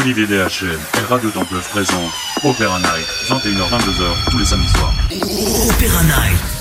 Olivier DHM et Radio Temple présente Opéra Night, 21h-22h tous les samedis soirs. Opéra Night.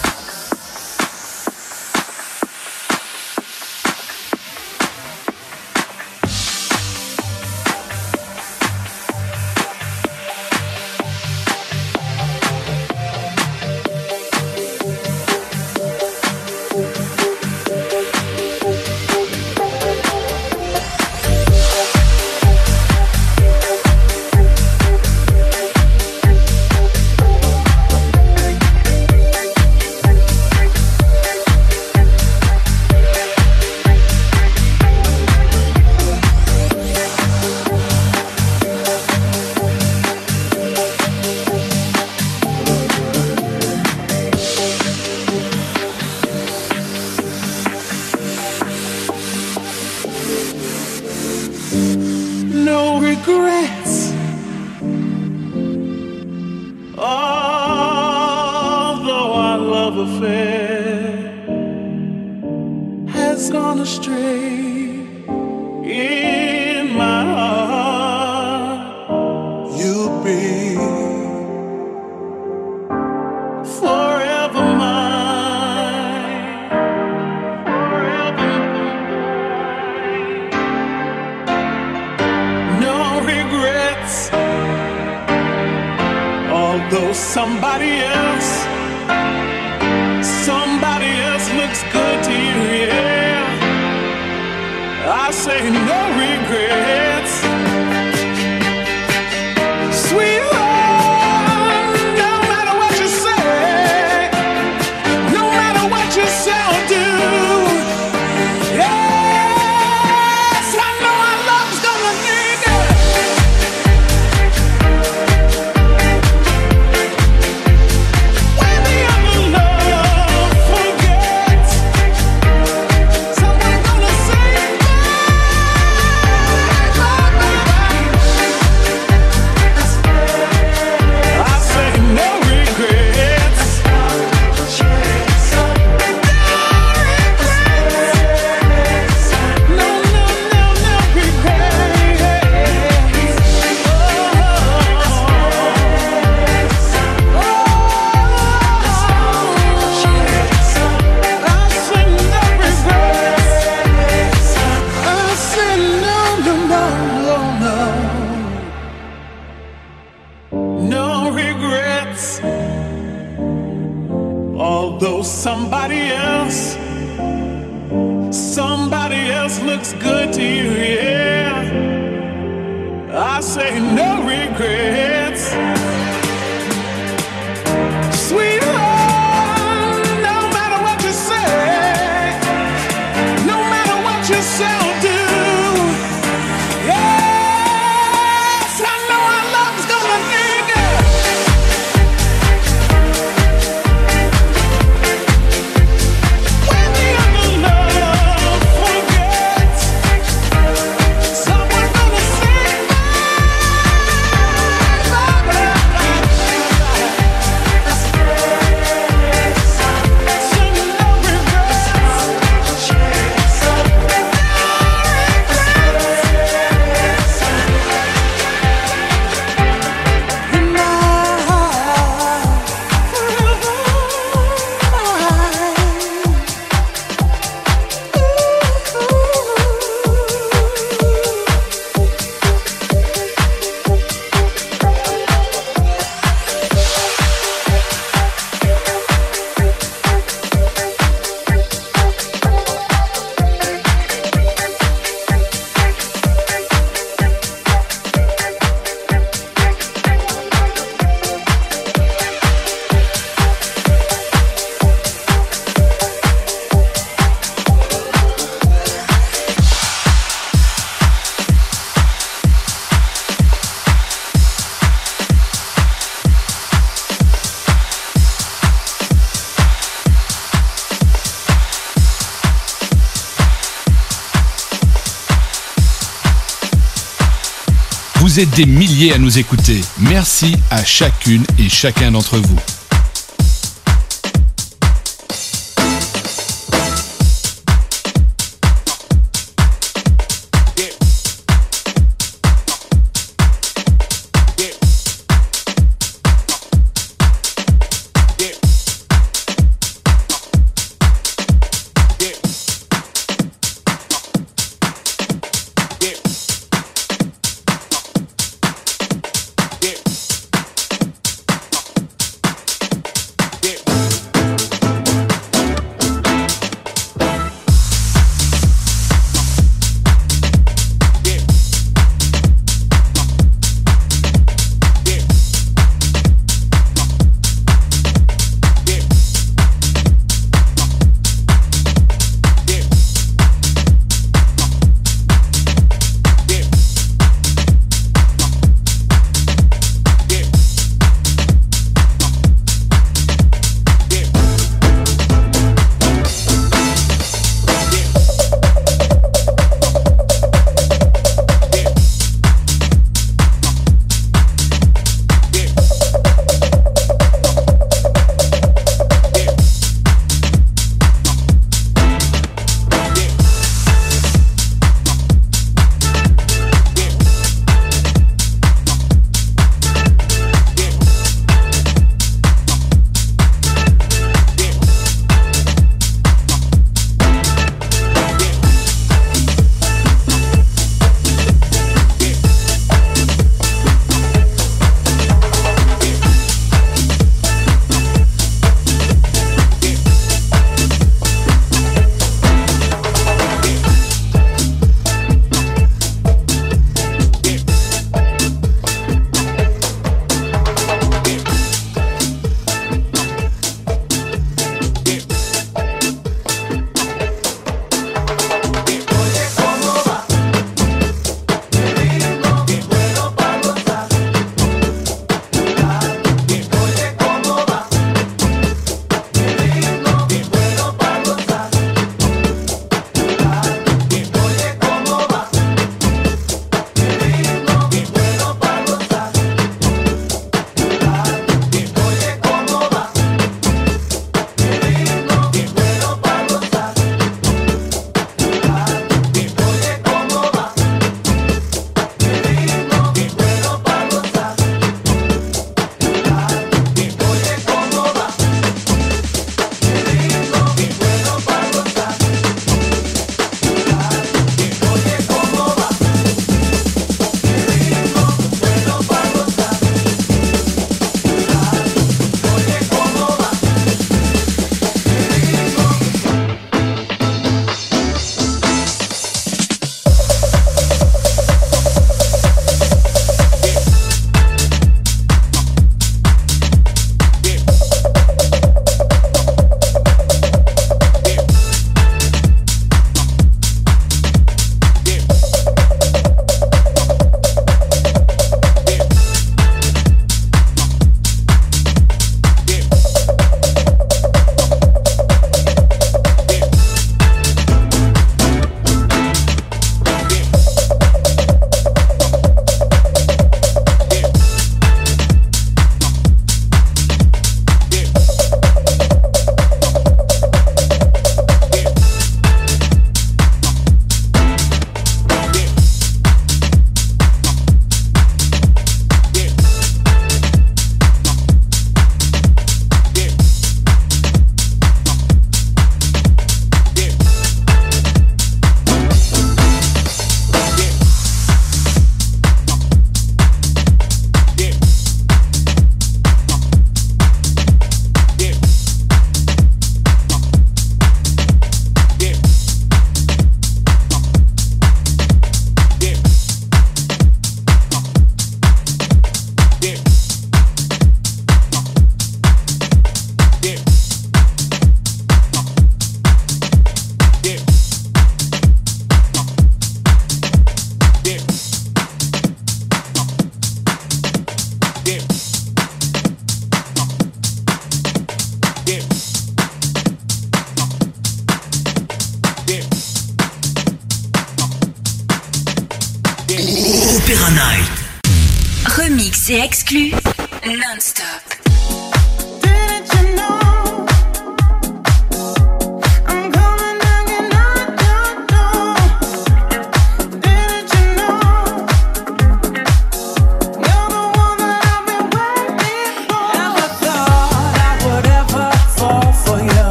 Vous êtes des milliers à nous écouter. Merci à chacune et chacun d'entre vous.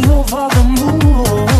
over the moon.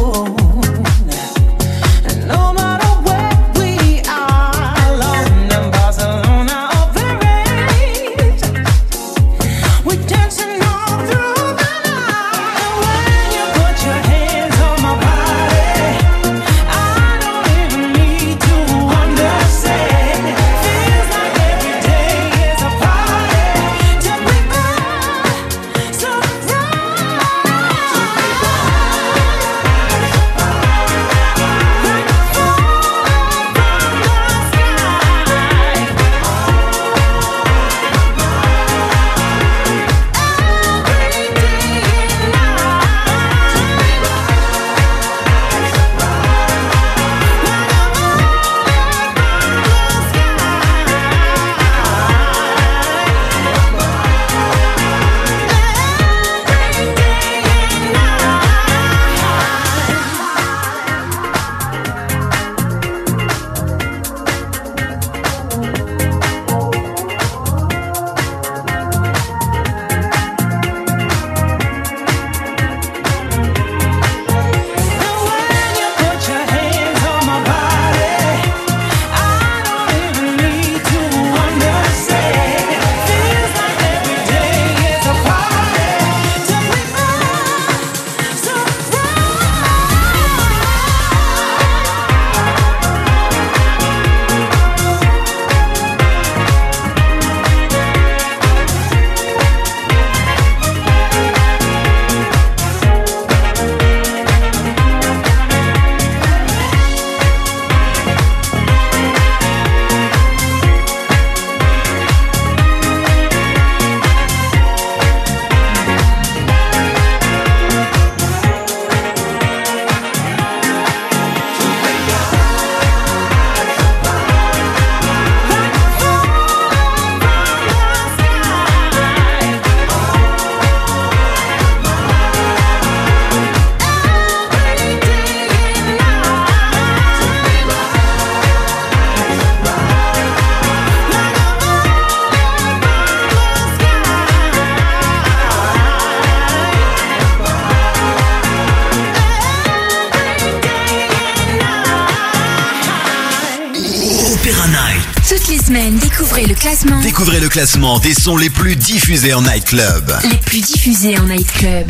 Classement des sons les plus diffusés en nightclub. Les plus diffusés en nightclub.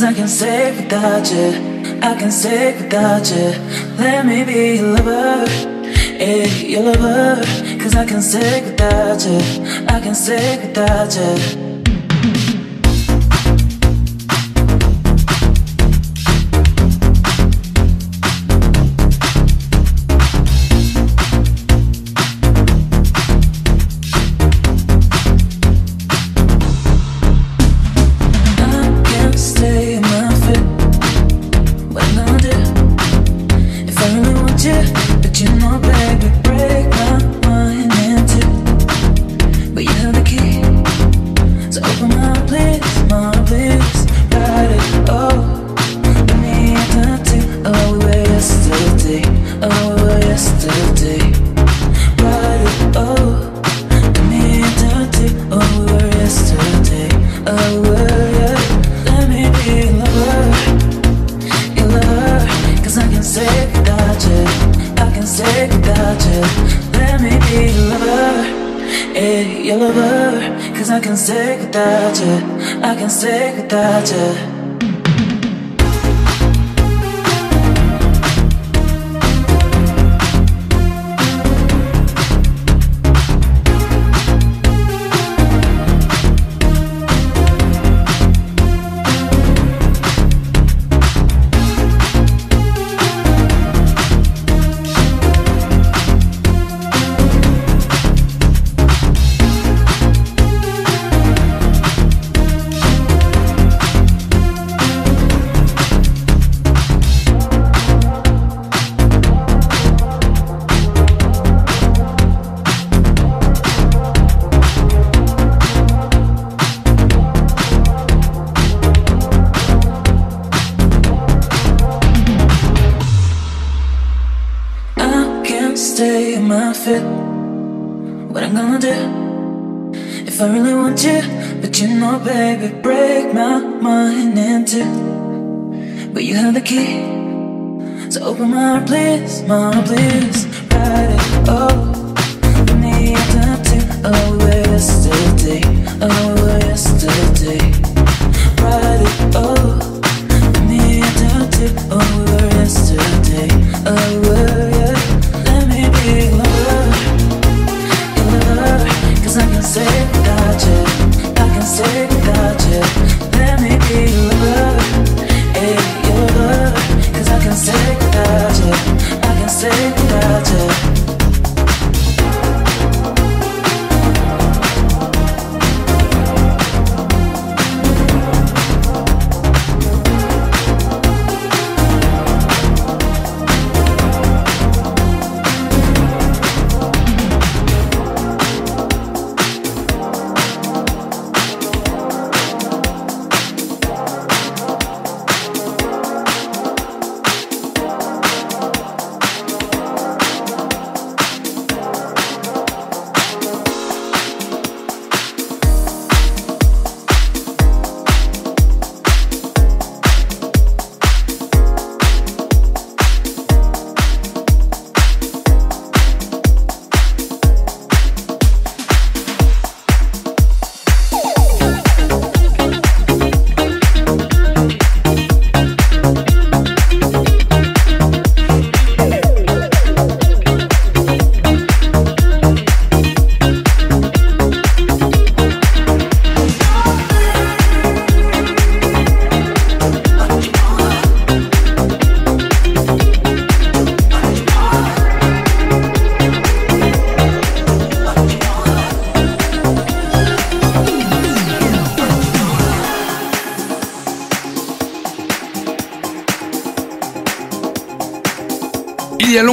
Cause I can say without you, I can say without you. Let me be your lover, eh, your lover. Cause I can say without you, I can say without you. 세 그다지 I feel What I'm gonna do? If I really want you But you know baby Break my mind in two. But you have the key. So open my heart please My heart please. Write it all For me I got to Oh yesterday Oh yesterday. Write it all For me I got to Oh yesterday Oh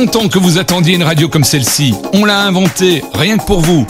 longtemps que vous attendiez une radio comme celle-ci. On l'a inventée, rien que pour vous.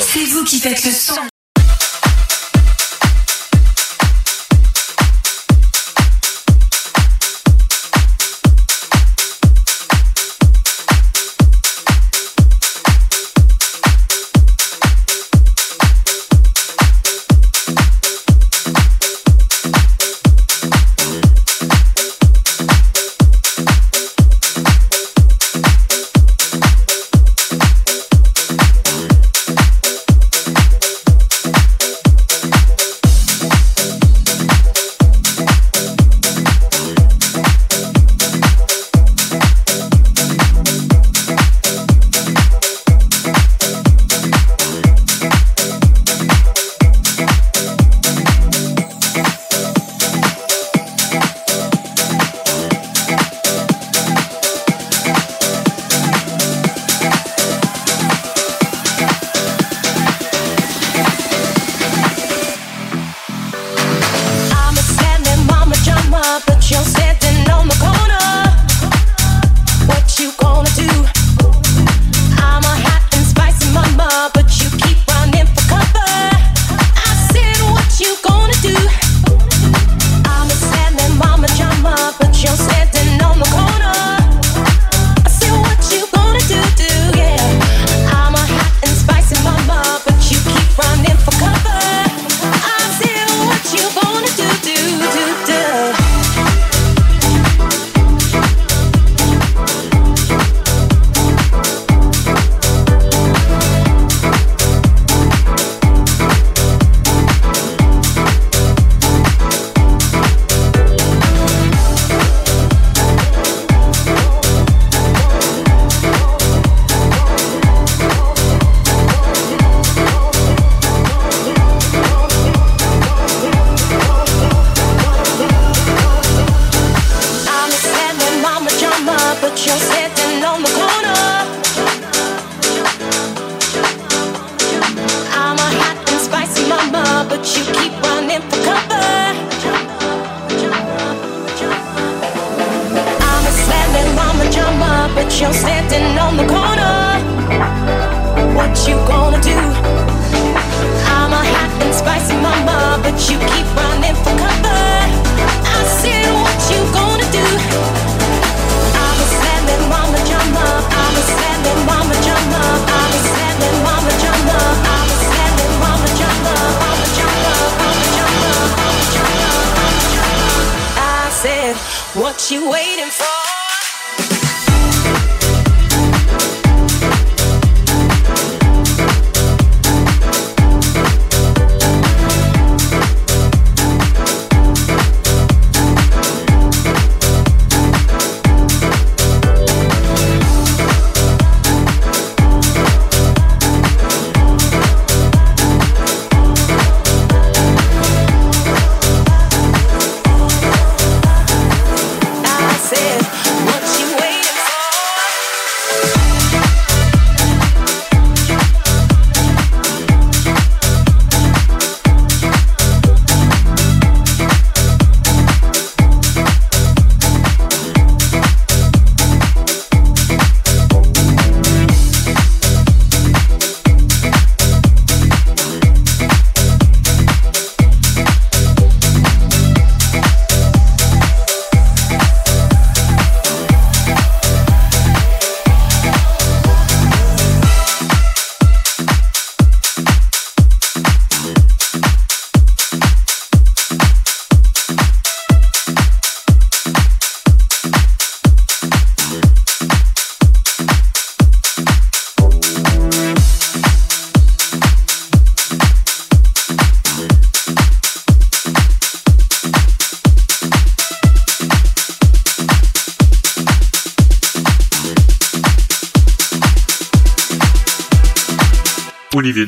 C'est vous qui faites son. Just said.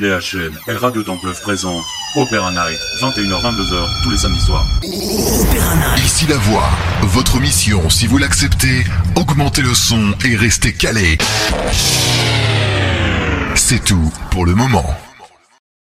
Et Radio Temple présent Opéra Night, 21h-22h tous les samedis soirs. Ici la voix. Votre mission, si vous l'acceptez, augmentez le son et restez calé. C'est tout pour le moment.